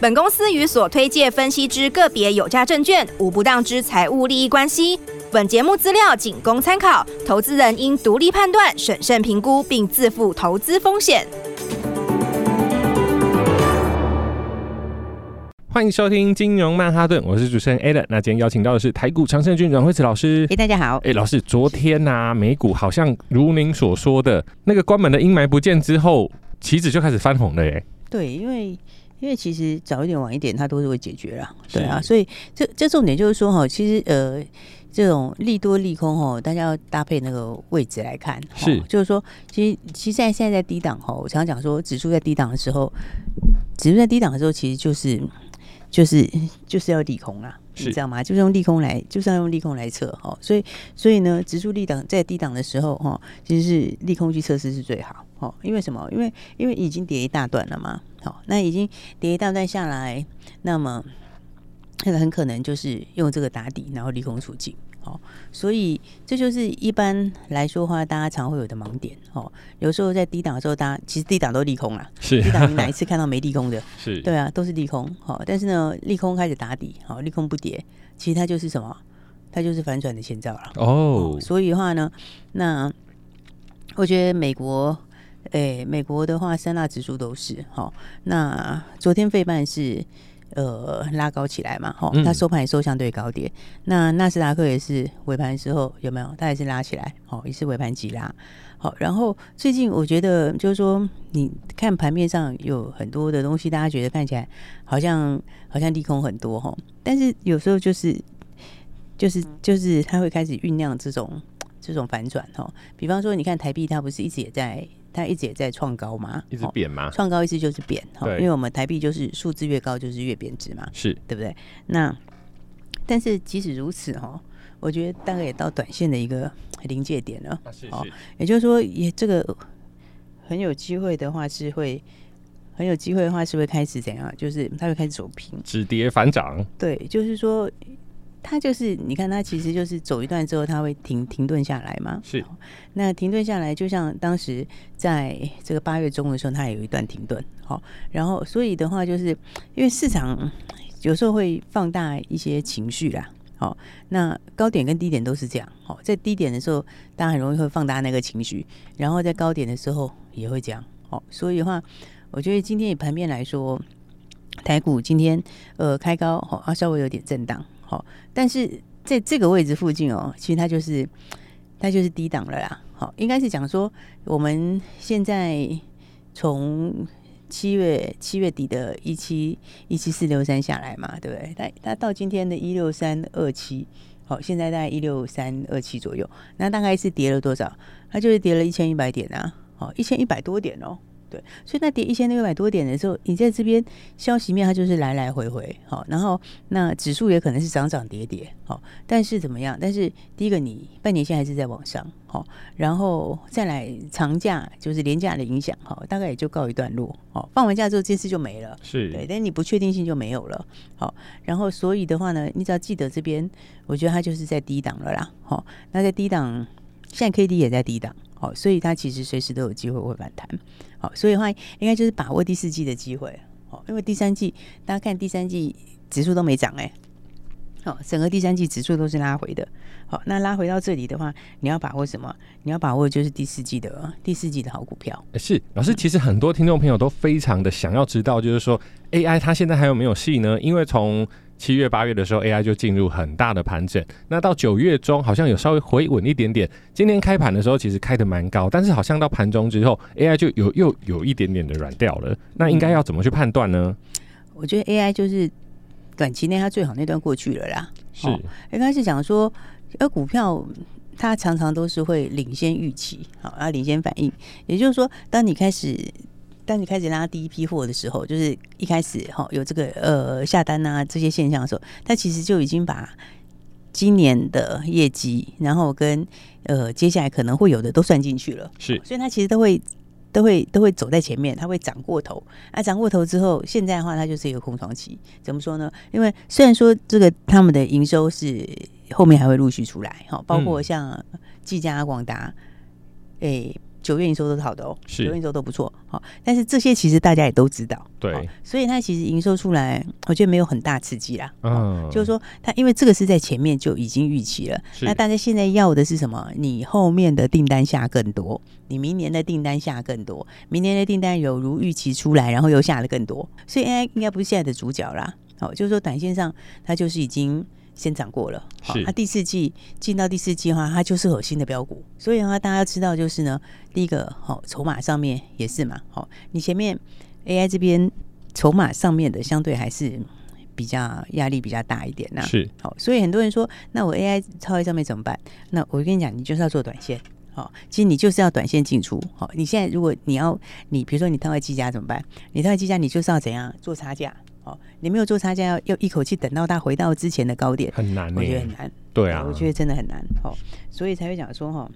本公司与所推介分析之个别有价证券无不当之财务利益关系。本节目资料仅供参考，投资人应独立判断、审慎评估，并自负投资风险。欢迎收听金融曼哈顿，我是主持人 Alan。那今天邀请到的是台股常胜军阮惠慈老师。哎，大家好。哎，老师，昨天呐、啊，美股好像如您所说的那个关门的阴霾不见之后，棋子就开始翻红了耶。对，因为。因为其实早一点晚一点，它都是会解决啦，对啊，所以这这重点就是说哈，其实呃，这种利多利空哈，大家要搭配那个位置来看，是，就是说，其实其实现在现在在低档哈，我常常讲说，指数在低档的时候，指数在低档的时候，其实就是就是就是要利空啦，你知道吗？就是用利空来，就是要用利空来测哈，所以所以呢，指数利档在低档的时候哈，其实是利空去测试是最好。哦，因为什么？因为因为已经跌一大段了嘛。好，那已经跌一大段下来，那么那个很可能就是用这个打底，然后利空出尽。好，所以这就是一般来说的话，大家常会有的盲点。哦，有时候在低档的时候，大家其实低档都利空啦。是低档，你哪一次看到没利空的？是，对啊，都是利空。好，但是呢，利空开始打底，好，利空不跌，其实它就是什么？它就是反转的前兆了。哦，所以的话呢，那我觉得美国。哎，美国的话，三大指数都是好。那昨天费半是呃拉高起来嘛，哈，它收盘也收相对高点。嗯、那纳斯达克也是尾盘时候有没有？它也是拉起来，好，也是尾盘急拉。好，然后最近我觉得就是说，你看盘面上有很多的东西，大家觉得看起来好像好像利空很多哈，但是有时候就是就是就是它会开始酝酿这种这种反转哈。比方说，你看台币，它不是一直也在。它一直也在创高嘛，一直贬嘛，创高意思就是贬哈，因为我们台币就是数字越高就是越贬值嘛，是对不对？那但是即使如此哈，我觉得大概也到短线的一个临界点了，哦，也就是说也这个很有机会的话是会很有机会的话是会开始怎样？就是它会开始走平，止跌反涨，对，就是说。它就是，你看，它其实就是走一段之后，它会停停顿下来嘛。是，那停顿下来，就像当时在这个八月中的时候，它也有一段停顿。好，然后所以的话，就是因为市场有时候会放大一些情绪啦。好，那高点跟低点都是这样。好，在低点的时候，大家很容易会放大那个情绪，然后在高点的时候也会这样。好，所以的话，我觉得今天以盘面来说，台股今天呃开高，好，啊稍微有点震荡。好，但是在这个位置附近哦，其实它就是它就是低档了啦。好，应该是讲说我们现在从七月七月底的一七一七四六三下来嘛，对不对？它它到今天的一六三二七，好，现在大概一六三二七左右，那大概是跌了多少？它就是跌了一千一百点啊，好，一千一百多点哦。对，所以那跌一千六百多点的时候，你在这边消息面它就是来来回回，好，然后那指数也可能是涨涨跌跌，好，但是怎么样？但是第一个，你半年线还是在往上，好，然后再来长假就是廉价的影响，好，大概也就告一段落，好，放完假之后这次就没了，是对，但你不确定性就没有了，好，然后所以的话呢，你只要记得这边，我觉得它就是在低档了啦，好，那在低档，现在 K D 也在低档。好，所以它其实随时都有机会会反弹。好，所以的话应该就是把握第四季的机会。好，因为第三季大家看第三季指数都没涨哎。好，整个第三季指数都是拉回的。好，那拉回到这里的话，你要把握什么？你要把握就是第四季的第四季的好股票。是老师，其实很多听众朋友都非常的想要知道，就是说 AI 它现在还有没有戏呢？因为从七月八月的时候，AI 就进入很大的盘整。那到九月中，好像有稍微回稳一点点。今天开盘的时候，其实开的蛮高，但是好像到盘中之后，AI 就有又有一点点的软掉了。那应该要怎么去判断呢？我觉得 AI 就是短期内它最好那段过去了啦。是，应该是讲说，而股票它常常都是会领先预期，好，要领先反应。也就是说，当你开始当你开始拉第一批货的时候，就是一开始哈有这个呃下单啊这些现象的时候，它其实就已经把今年的业绩，然后跟呃接下来可能会有的都算进去了。是，所以它其实都会都会都会走在前面，它会涨过头。啊，涨过头之后，现在的话它就是一个空窗期。怎么说呢？因为虽然说这个他们的营收是后面还会陆续出来，哈，包括像技嘉、广达，诶。九月营收都是好的哦，九月营收都不错，好，但是这些其实大家也都知道，对，所以它其实营收出来，我觉得没有很大刺激啦，嗯，就是说它因为这个是在前面就已经预期了，那大家现在要的是什么？你后面的订单下更多，你明年的订单下更多，明年的订单有如预期出来，然后又下了更多，所以 AI 应该不是现在的主角啦，好，就是说短线上它就是已经。先涨过了，好，它第四季进到第四季的话，它就是核心的标股，所以的话，大家要知道就是呢，第一个好筹码上面也是嘛，好，你前面 AI 这边筹码上面的相对还是比较压力比较大一点呐，是好，所以很多人说，那我 AI 超越上面怎么办？那我跟你讲，你就是要做短线，好，其实你就是要短线进出，好，你现在如果你要你比如说你套在技嘉怎么办？你套在技嘉，你就是要怎样做差价？你没有做差价，要要一口气等到它回到之前的高点，很难，我觉得很难。对啊，我觉得真的很难。哦，所以才会讲说哈，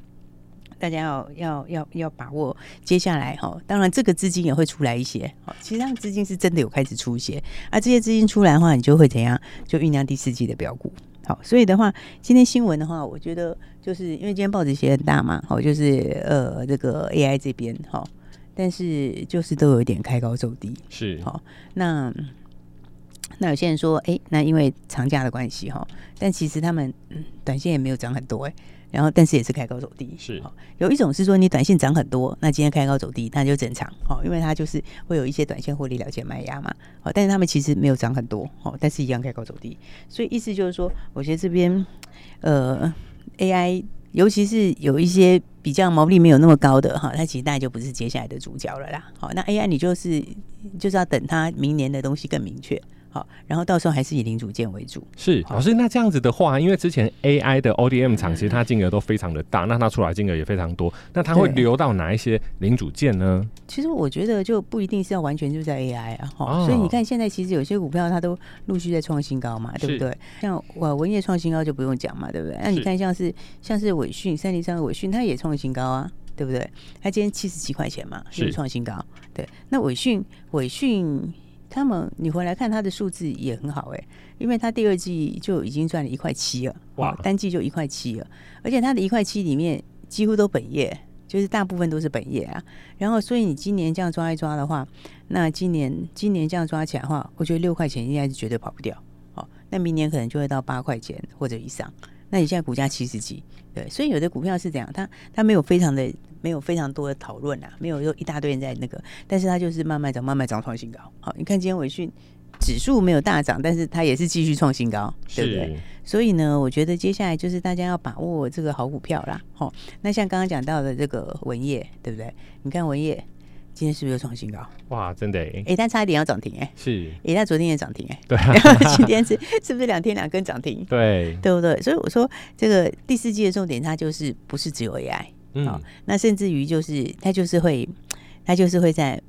大家要要要要把握接下来哈。当然，这个资金也会出来一些。好，其实上资金是真的有开始出一些，而这些资金出来的话，你就会怎样？就酝酿第四季的标股。好，所以的话，今天新闻的话，我觉得就是因为今天报纸写很大嘛，好，就是呃这个 AI 这边哈，但是就是都有一点开高走低，是好那。那有些人说，哎、欸，那因为长假的关系哈，但其实他们、嗯、短线也没有涨很多哎，然后但是也是开高走低，是。有一种是说你短线涨很多，那今天开高走低，那就正常哦，因为它就是会有一些短线获利了结卖压嘛，哦，但是他们其实没有涨很多哦，但是一样开高走低，所以意思就是说，我觉得这边呃 AI，尤其是有一些比较毛利没有那么高的哈，它其实大概就不是接下来的主角了啦。好，那 AI 你就是就是要等它明年的东西更明确。好，然后到时候还是以零组件为主。是老师，那这样子的话，因为之前 AI 的 ODM 厂其实它金额都非常的大，嗯、那它出来金额也非常多，那它会流到哪一些零组件呢？其实我觉得就不一定是要完全就在 AI 啊，哦、所以你看现在其实有些股票它都陆续在创新高嘛，对不对？像我文业创新高就不用讲嘛，对不对？那你看像是像是伟讯三零三的伟讯，它也创新高啊，对不对？它今天七十七块钱嘛，是创新高。对，那伟讯伟讯。他们，你回来看他的数字也很好哎、欸，因为他第二季就已经赚了一块七了，哇，单季就一块七了，而且他的一块七里面几乎都本业，就是大部分都是本业啊。然后，所以你今年这样抓一抓的话，那今年今年这样抓起来的话，我觉得六块钱应该是绝对跑不掉。好，那明年可能就会到八块钱或者以上。那你现在股价七十几，对，所以有的股票是这样，它它没有非常的没有非常多的讨论啊，没有说一大堆人在那个，但是它就是慢慢涨，慢慢涨，创新高。好，你看今天纬讯指数没有大涨，但是它也是继续创新高，对不对？所以呢，我觉得接下来就是大家要把握这个好股票啦。好，那像刚刚讲到的这个文业，对不对？你看文业。今天是不是又创新高？哇，真的哎、欸！哎、欸，但差一点要涨停哎、欸，是哎，但昨天也涨停哎、欸，对、啊，然 后今天是是不是两天两根涨停？对，对不对？所以我说这个第四季的重点，它就是不是只有 AI，嗯、哦，那甚至于就是它就是会，它就是会在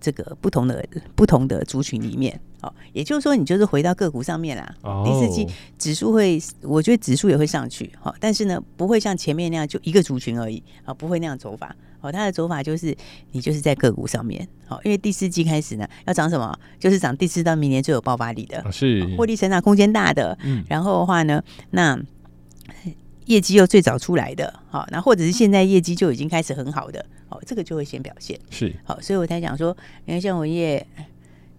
这个不同的不同的族群里面，哦，也就是说你就是回到个股上面啦。哦，第四季指数会，我觉得指数也会上去，好、哦，但是呢，不会像前面那样就一个族群而已，啊、哦，不会那样走法。哦，它的走法就是你就是在个股上面，好，因为第四季开始呢，要涨什么？就是涨第四到明年最有爆发力的，是获利成长空间大的，嗯，然后的话呢，那业绩又最早出来的，好，那或者是现在业绩就已经开始很好的，好，这个就会先表现，是好，所以我才讲说，你看像文业，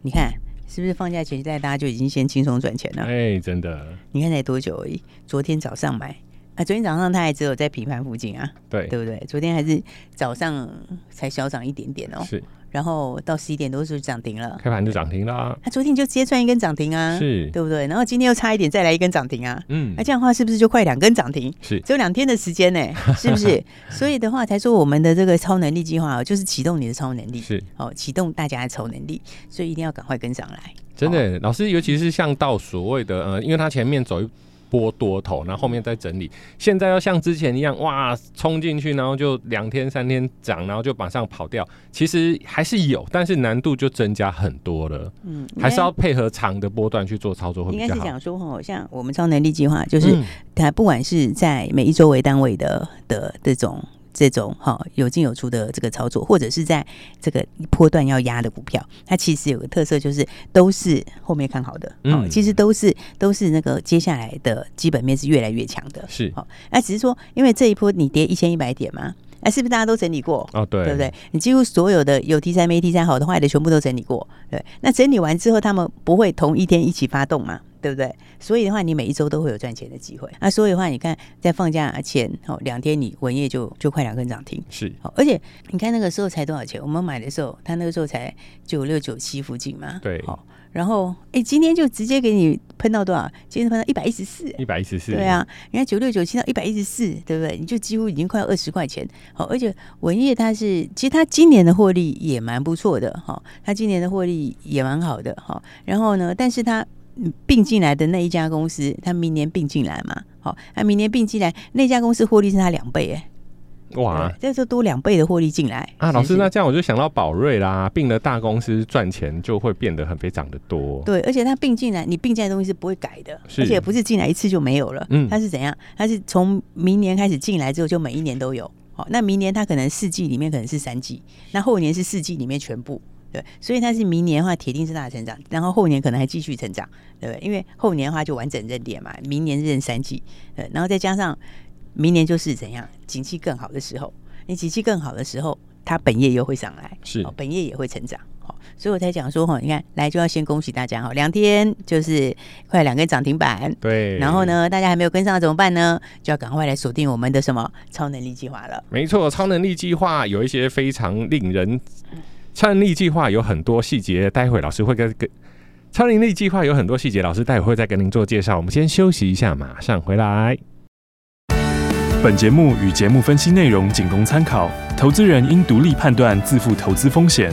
你看是不是放假前在大家就已经先轻松赚钱了？哎，真的，你看才多久而已？昨天早上买。啊，昨天早上它还只有在平盘附近啊，对对不对？昨天还是早上才小涨一点点哦，是，然后到十一点多是涨停了，开盘就涨停了。它昨天就直接赚一根涨停啊，是，对不对？然后今天又差一点再来一根涨停啊，嗯，那这样的话是不是就快两根涨停？是，只有两天的时间呢，是不是？所以的话才说我们的这个超能力计划就是启动你的超能力，是，哦，启动大家的超能力，所以一定要赶快跟上来。真的，老师，尤其是像到所谓的呃，因为它前面走一。拨多头，然后后面再整理。现在要像之前一样，哇，冲进去，然后就两天三天涨，然后就马上跑掉。其实还是有，但是难度就增加很多了。嗯，还是要配合长的波段去做操作会比较好。应该是讲说哦，像我们超能力计划，就是它不管是在每一周为单位的的这种。这种哈有进有出的这个操作，或者是在这个波段要压的股票，它其实有个特色，就是都是后面看好的。嗯，其实都是都是那个接下来的基本面是越来越强的。是，好，那只是说，因为这一波你跌一千一百点嘛，那是不是大家都整理过？哦，对，对不对？你几乎所有的有 T 三没 T 三好的坏的全部都整理过。对，那整理完之后，他们不会同一天一起发动嘛？对不对？所以的话，你每一周都会有赚钱的机会。那所以的话，你看在放假前哦，两天你文业就就快两根涨停，是。而且你看那个时候才多少钱？我们买的时候，它那个时候才九六九七附近嘛。对。好，然后哎，今天就直接给你喷到多少？今天喷到一百一十四。一百一十四。对啊，你看九六九七到一百一十四，对不对？你就几乎已经快要二十块钱。好，而且文业它是，其实它今年的获利也蛮不错的哈，它今年的获利也蛮好的哈。然后呢，但是它。并进来的那一家公司，他明年并进来嘛？好，那明年并进来那家公司获利是他两倍哎，哇，这就多两倍的获利进来啊！老师，那这样我就想到宝瑞啦，并了大公司赚钱就会变得很非常的多。对，而且他并进来，你并进来的东西是不会改的，而且不是进来一次就没有了。嗯，他是怎样？他是从明年开始进来之后，就每一年都有。好，那明年他可能四季里面可能是三季，那后年是四季里面全部。对，所以它是明年的话，铁定是大成长，然后后年可能还继续成长，对不对？因为后年的话就完整认列嘛，明年认三季，对，然后再加上明年就是怎样，景气更好的时候，你景气更好的时候，它本业又会上来，是，本业也会成长，好，所以我才讲说哈，你看来就要先恭喜大家哈，两天就是快两根涨停板，对，然后呢，大家还没有跟上怎么办呢？就要赶快来锁定我们的什么超能力计划了。没错，超能力计划有一些非常令人。超能力计划有很多细节，待会老师会跟跟超盈利计划有很多细节，老师待会会再跟您做介绍。我们先休息一下，马上回来。本节目与节目分析内容仅供参考，投资人应独立判断，自负投资风险。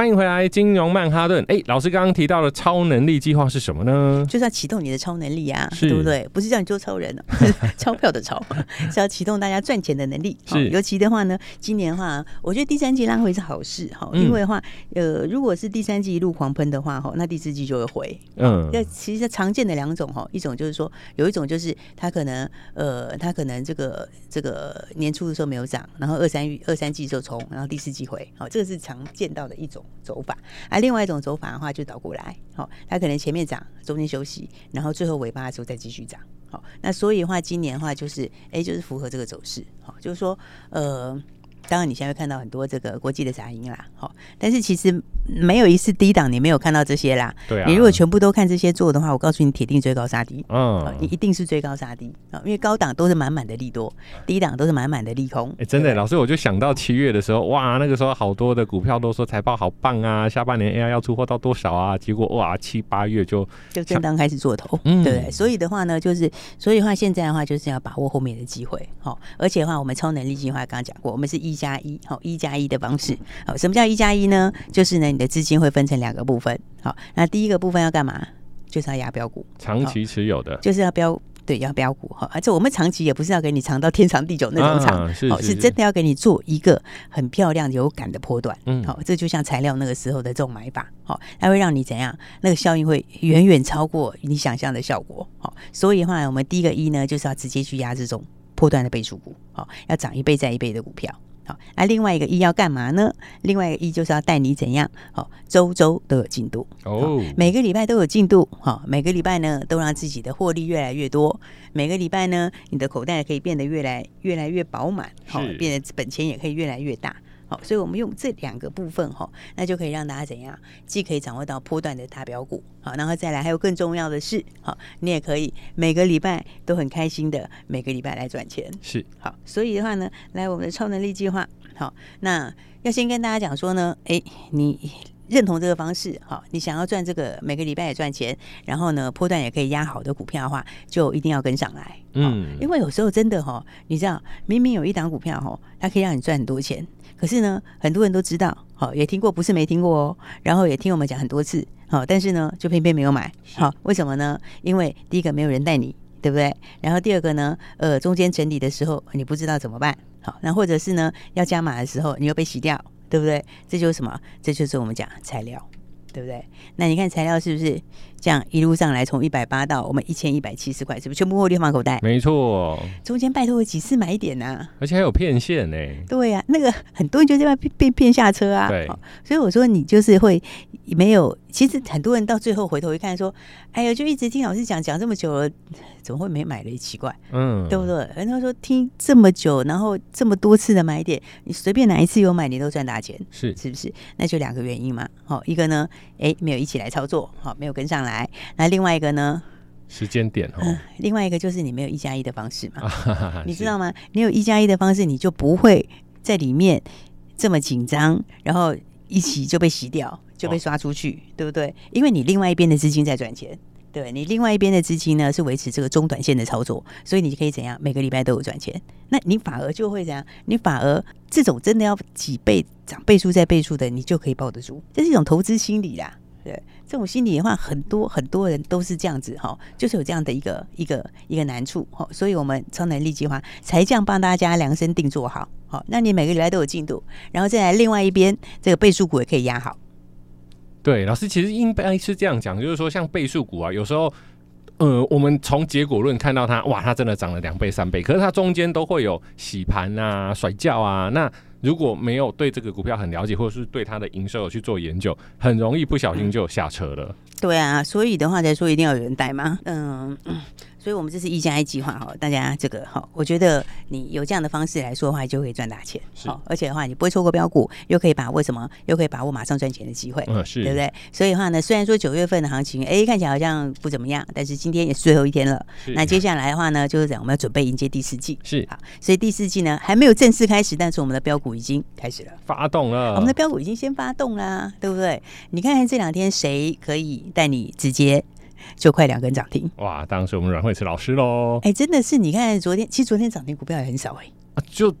欢迎回来，金融曼哈顿。哎，老师刚刚提到的超能力计划是什么呢？就是要启动你的超能力啊，是对不对？不是叫你做超人哦，是钞票的钞，是要启动大家赚钱的能力。是，尤其的话呢，今年的话，我觉得第三季拉回是好事哈，因为的话，呃，如果是第三季一路狂喷的话哈，那第四季就会回。嗯，那其实常见的两种哈，一种就是说，有一种就是它可能呃，它可能这个这个年初的时候没有涨，然后二三二三季就冲，然后第四季回，好，这个是常见到的一种。走法，啊、另外一种走法的话，就倒过来，好、哦，它可能前面涨，中间休息，然后最后尾巴的时候再继续涨，好、那所以的话，今年的话就是，哎，就是符合这个走势，好、就是说，呃。当然，你现在会看到很多这个国际的杂音啦，好，但是其实没有一次低档你没有看到这些啦。对啊。你如果全部都看这些做的话，我告诉你，铁定追高杀低。嗯。你一定是追高杀低啊，因为高档都是满满的利多，低档都是满满的利空。哎，真的，老师，我就想到七月的时候，哇，那个时候好多的股票都说财报好棒啊，下半年 AI 要出货到多少啊？结果哇，七八月就就正当开始做头，嗯，对不对？所以的话呢，就是所以的话，现在的话就是要把握后面的机会，好，而且的话，我们超能力计划刚刚讲过，我们是一加一，好一。加一的方式，好，什么叫一加一呢？就是呢，你的资金会分成两个部分，好，那第一个部分要干嘛？就是要压标股，长期持有的，就是要标，对，要标股。哈，而且我们长期也不是要给你长到天长地久那种长，啊、是，真的要给你做一个很漂亮有感的波段，嗯，好，这就像材料那个时候的这种买法，好，它会让你怎样？那个效应会远远超过你想象的效果，好，所以的话，我们第一个一呢，就是要直接去压这种波段的倍数股，好，要涨一倍再一倍的股票。那、啊、另外一个一要干嘛呢？另外一个一就是要带你怎样？好、哦，周周都有进度哦，每个礼拜都有进度。好、哦，每个礼拜呢都让自己的获利越来越多。每个礼拜呢，你的口袋可以变得越来越来越饱满，好、哦，变得本钱也可以越来越大。好，所以我们用这两个部分哈，那就可以让大家怎样？既可以掌握到波段的大标股，好，然后再来还有更重要的是，好，你也可以每个礼拜都很开心的每个礼拜来赚钱。是，好，所以的话呢，来我们的超能力计划，好，那要先跟大家讲说呢，哎，你认同这个方式，好，你想要赚这个每个礼拜也赚钱，然后呢，波段也可以压好的股票的话，就一定要跟上来，嗯，因为有时候真的哈，你知道，明明有一档股票哈，它可以让你赚很多钱。可是呢，很多人都知道，好，也听过，不是没听过哦。然后也听我们讲很多次，好，但是呢，就偏偏没有买，好，为什么呢？因为第一个没有人带你，对不对？然后第二个呢，呃，中间整理的时候你不知道怎么办，好，那或者是呢要加码的时候你又被洗掉，对不对？这就是什么？这就是我们讲材料，对不对？那你看材料是不是？这样一路上来，从一百八到我们一千一百七十块，是不是全部获利放口袋？没错，中间拜托了几次买点呐、啊，而且还有骗线呢。对呀、啊，那个很多人就这样被骗下车啊。对，所以我说你就是会没有，其实很多人到最后回头一看，说，哎呀，就一直听老师讲讲这么久了，怎么会没买了？奇怪，嗯，对不对？人家说听这么久，然后这么多次的买点，你随便哪一次有买，你都赚大钱，是是不是？那就两个原因嘛。好，一个呢，哎，没有一起来操作，好，没有跟上来。来，那另外一个呢？时间点哦、嗯。另外一个就是你没有一加一的方式嘛，你知道吗？你有一加一的方式，你就不会在里面这么紧张，然后一起就被洗掉，就被刷出去，哦、对不对？因为你另外一边的资金在赚钱，对，你另外一边的资金呢是维持这个中短线的操作，所以你可以怎样？每个礼拜都有赚钱，那你反而就会怎样？你反而这种真的要几倍涨倍数再倍数的，你就可以抱得住，这是一种投资心理啦。对这种心理的话，很多很多人都是这样子哈，就是有这样的一个一个一个难处哈，所以我们超能力计划才这样帮大家量身定做好，好，那你每个礼拜都有进度，然后再来另外一边这个倍数股也可以压好。对，老师其实应该是这样讲，就是说像倍数股啊，有时候呃，我们从结果论看到它，哇，它真的涨了两倍三倍，可是它中间都会有洗盘啊、甩轿啊，那。如果没有对这个股票很了解，或者是对它的营收有去做研究，很容易不小心就下车了。对啊，所以的话才说，一定要有人带吗？嗯。所以，我们这是一加一计划哈，大家这个哈，我觉得你有这样的方式来说的话，就可以赚大钱。好，而且的话，你不会错过标股，又可以把握什么？又可以把握马上赚钱的机会，嗯，是，对不对？所以的话呢，虽然说九月份的行情，哎，看起来好像不怎么样，但是今天也是最后一天了。那接下来的话呢，就是讲我们要准备迎接第四季。是，好，所以第四季呢还没有正式开始，但是我们的标股已经开始了，发动了。我们的标股已经先发动啦，对不对？你看看这两天谁可以带你直接。就快两根涨停哇！当时我们阮慧慈老师喽，哎、欸，真的是你看昨天，其实昨天涨停股票也很少哎、欸啊，就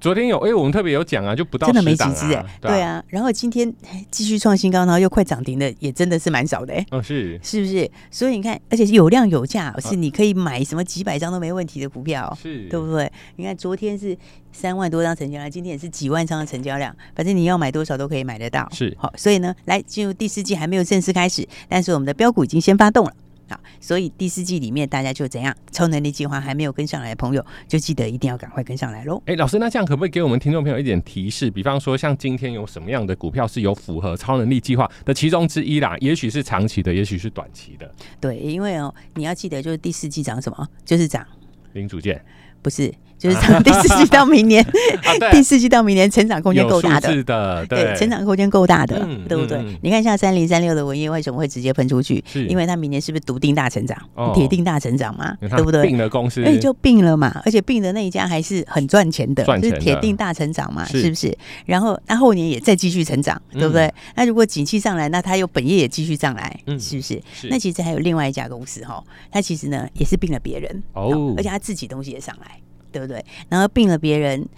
昨天有哎、欸，我们特别有讲啊，就不到、啊、真的没几只哎，对啊，然后今天继续创新高，然后又快涨停的，也真的是蛮少的哎、欸，哦是，是不是？所以你看，而且是有量有价，是你可以买什么几百张都没问题的股票，是。对不对？你看昨天是三万多张成交量，今天也是几万张的成交量，反正你要买多少都可以买得到，是。好，所以呢，来进入第四季还没有正式开始，但是我们的标股已经先发动了。好，所以第四季里面大家就怎样？超能力计划还没有跟上来的朋友，就记得一定要赶快跟上来喽。哎、欸，老师，那这样可不可以给我们听众朋友一点提示？比方说，像今天有什么样的股票是有符合超能力计划的其中之一啦？也许是长期的，也许是短期的。对，因为哦，你要记得，就是第四季涨什么，就是涨零组件，不是。就是从第四季到明年，啊、第四季到明年成长空间够大的，是的，对，成长空间够大的，嗯、对不对？嗯、你看像三零三六的文业为什么会直接喷出去？是因为它明年是不是笃定大成长，铁、哦、定大成长嘛？对不对？并了公司，哎，就并了嘛，而且并的那一家还是很赚钱的，钱的就是铁定大成长嘛，是，是不是？然后那后年也再继续成长，对不对？嗯、那如果景气上来，那它又本业也继续上来，嗯、是不是？是那其实还有另外一家公司哈，它其实呢也是并了别人哦，而且它自己东西也上来。对不对？然后并了别人，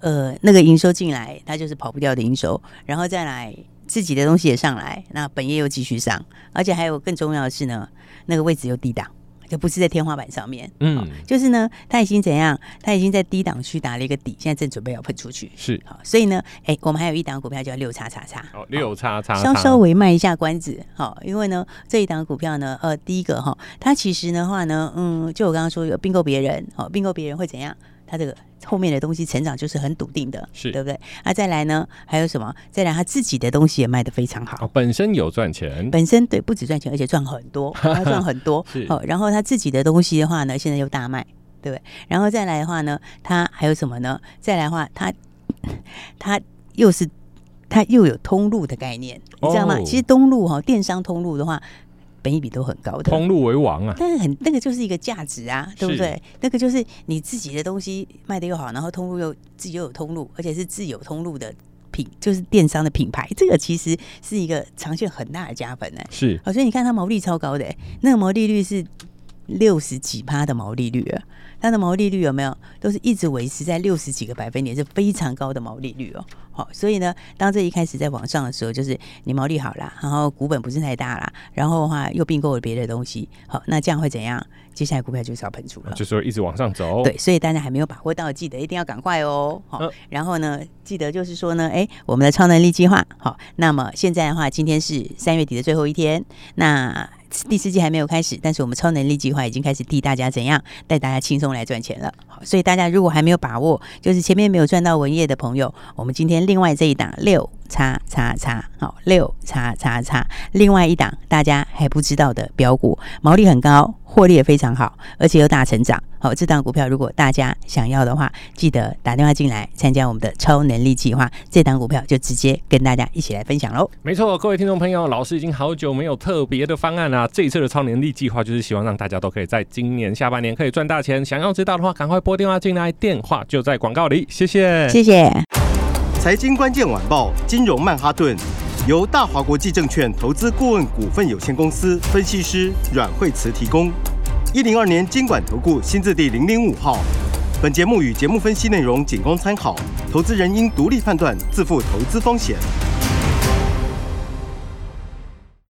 呃，那个营收进来，它就是跑不掉的营收，然后再来自己的东西也上来，那本业又继续上，而且还有更重要的是呢，那个位置又低档。就不是在天花板上面，嗯，就是呢，它已经怎样？它已经在低档区打了一个底，现在正准备要喷出去，是。好，所以呢，哎，我们还有一档股票叫六叉叉叉，哦，六叉叉，稍稍微卖一下关子，好，因为呢，这一档股票呢，呃，第一个哈，它其实的话呢，嗯，就我刚刚说有并购别人，好，并购别人会怎样？它这个后面的东西成长就是很笃定的，是对不对？那、啊、再来呢？还有什么？再来，他自己的东西也卖得非常好，哦、本身有赚钱，本身对，不止赚钱，而且赚很多，他 赚很多。是哦，然后他自己的东西的话呢，现在又大卖，对不对？然后再来的话呢，他还有什么呢？再来的话，他他又是他又有通路的概念，你知道吗？哦、其实通路哈，电商通路的话。本益比都很高的，通路为王啊！但是很那个就是一个价值啊，对不对？那个就是你自己的东西卖的又好，然后通路又自己又有通路，而且是自有通路的品，就是电商的品牌，这个其实是一个长线很大的加分呢。是，所以你看它毛利超高的，那个毛利率是六十几趴的毛利率了。它的毛利率有没有都是一直维持在六十几个百分点，是非常高的毛利率哦。好，所以呢，当这一开始在往上的时候，就是你毛利好啦，然后股本不是太大啦，然后的话又并购了别的东西，好，那这样会怎样？接下来股票就是要喷出了，就是说一直往上走。对，所以大家还没有把握到，记得一定要赶快哦。好，嗯、然后呢，记得就是说呢，哎，我们的超能力计划，好，那么现在的话，今天是三月底的最后一天，那。第四季还没有开始，但是我们超能力计划已经开始替大家怎样带大家轻松来赚钱了。所以大家如果还没有把握，就是前面没有赚到文业的朋友，我们今天另外这一档六叉叉叉，好，六叉叉叉，另外一档大家还不知道的标股，毛利很高。获利也非常好，而且又大成长。好，这档股票如果大家想要的话，记得打电话进来参加我们的超能力计划。这档股票就直接跟大家一起来分享喽。没错，各位听众朋友，老师已经好久没有特别的方案了。这一次的超能力计划就是希望让大家都可以在今年下半年可以赚大钱。想要知道的话，赶快拨电话进来，电话就在广告里。谢谢，谢谢。财经关键晚报，金融曼哈顿，由大华国际证券投资顾问股份有限公司分析师阮惠慈提供。一零二年监管投顾新字第零零五号。本节目与节目分析内容仅供参考，投资人应独立判断，自负投资风险。